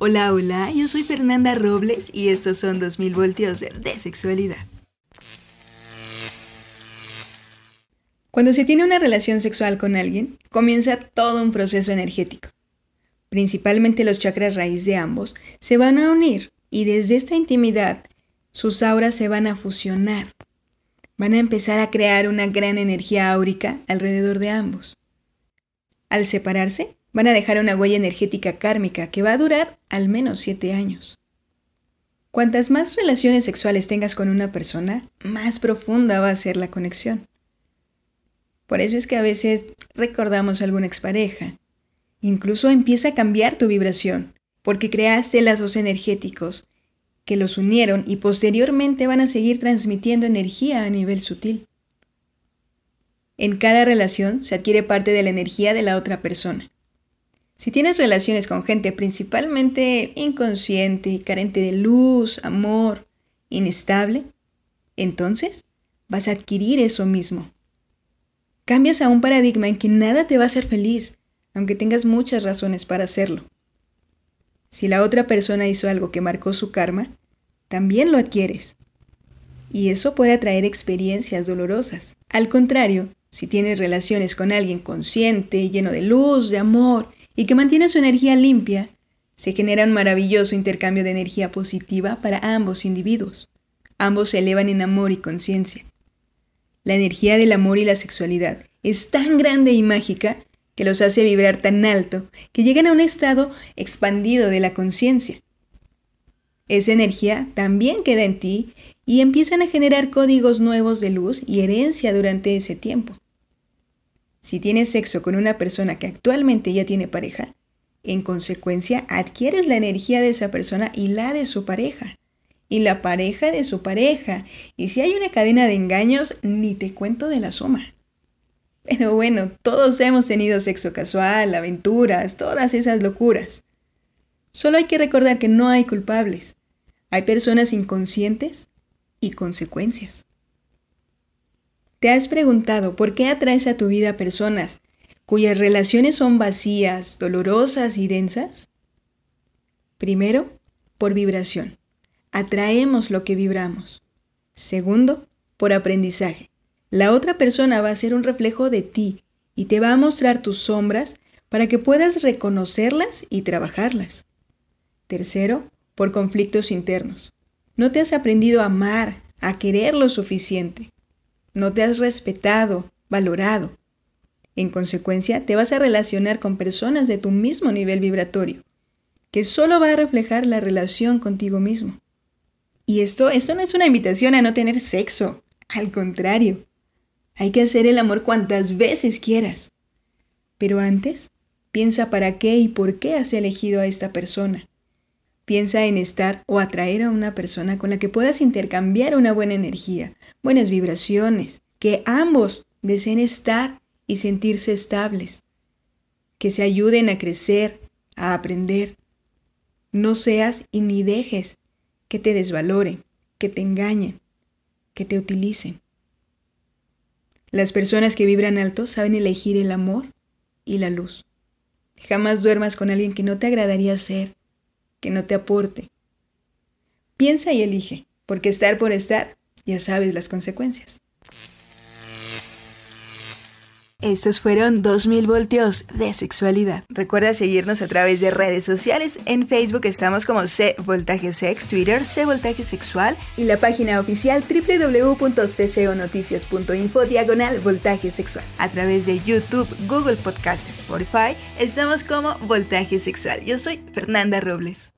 Hola, hola, yo soy Fernanda Robles y estos son 2000 voltios de sexualidad. Cuando se tiene una relación sexual con alguien, comienza todo un proceso energético. Principalmente los chakras raíz de ambos se van a unir y desde esta intimidad sus auras se van a fusionar. Van a empezar a crear una gran energía áurica alrededor de ambos. Al separarse, van a dejar una huella energética kármica que va a durar al menos siete años. Cuantas más relaciones sexuales tengas con una persona, más profunda va a ser la conexión. Por eso es que a veces recordamos a alguna expareja. Incluso empieza a cambiar tu vibración, porque creaste lazos energéticos que los unieron y posteriormente van a seguir transmitiendo energía a nivel sutil. En cada relación se adquiere parte de la energía de la otra persona. Si tienes relaciones con gente principalmente inconsciente, carente de luz, amor, inestable, entonces vas a adquirir eso mismo. Cambias a un paradigma en que nada te va a hacer feliz, aunque tengas muchas razones para hacerlo. Si la otra persona hizo algo que marcó su karma, también lo adquieres. Y eso puede atraer experiencias dolorosas. Al contrario, si tienes relaciones con alguien consciente, lleno de luz, de amor y que mantiene su energía limpia, se genera un maravilloso intercambio de energía positiva para ambos individuos. Ambos se elevan en amor y conciencia. La energía del amor y la sexualidad es tan grande y mágica que los hace vibrar tan alto que llegan a un estado expandido de la conciencia. Esa energía también queda en ti y empiezan a generar códigos nuevos de luz y herencia durante ese tiempo. Si tienes sexo con una persona que actualmente ya tiene pareja, en consecuencia adquieres la energía de esa persona y la de su pareja. Y la pareja de su pareja. Y si hay una cadena de engaños, ni te cuento de la suma. Pero bueno, todos hemos tenido sexo casual, aventuras, todas esas locuras. Solo hay que recordar que no hay culpables. Hay personas inconscientes y consecuencias. ¿Te has preguntado por qué atraes a tu vida personas cuyas relaciones son vacías, dolorosas y densas? Primero, por vibración. Atraemos lo que vibramos. Segundo, por aprendizaje. La otra persona va a ser un reflejo de ti y te va a mostrar tus sombras para que puedas reconocerlas y trabajarlas. Tercero, por conflictos internos. No te has aprendido a amar, a querer lo suficiente no te has respetado, valorado. En consecuencia, te vas a relacionar con personas de tu mismo nivel vibratorio, que solo va a reflejar la relación contigo mismo. Y esto, esto no es una invitación a no tener sexo, al contrario, hay que hacer el amor cuantas veces quieras. Pero antes, piensa para qué y por qué has elegido a esta persona. Piensa en estar o atraer a una persona con la que puedas intercambiar una buena energía, buenas vibraciones, que ambos deseen estar y sentirse estables, que se ayuden a crecer, a aprender. No seas y ni dejes que te desvaloren, que te engañen, que te utilicen. Las personas que vibran alto saben elegir el amor y la luz. Jamás duermas con alguien que no te agradaría ser que no te aporte. Piensa y elige, porque estar por estar, ya sabes las consecuencias. Estos fueron 2000 voltios de sexualidad. Recuerda seguirnos a través de redes sociales. En Facebook estamos como C Voltaje Sex, Twitter C Voltaje Sexual y la página oficial www.cconoticias.info diagonal Voltaje Sexual. A través de YouTube, Google Podcast, Spotify, estamos como Voltaje Sexual. Yo soy Fernanda Robles.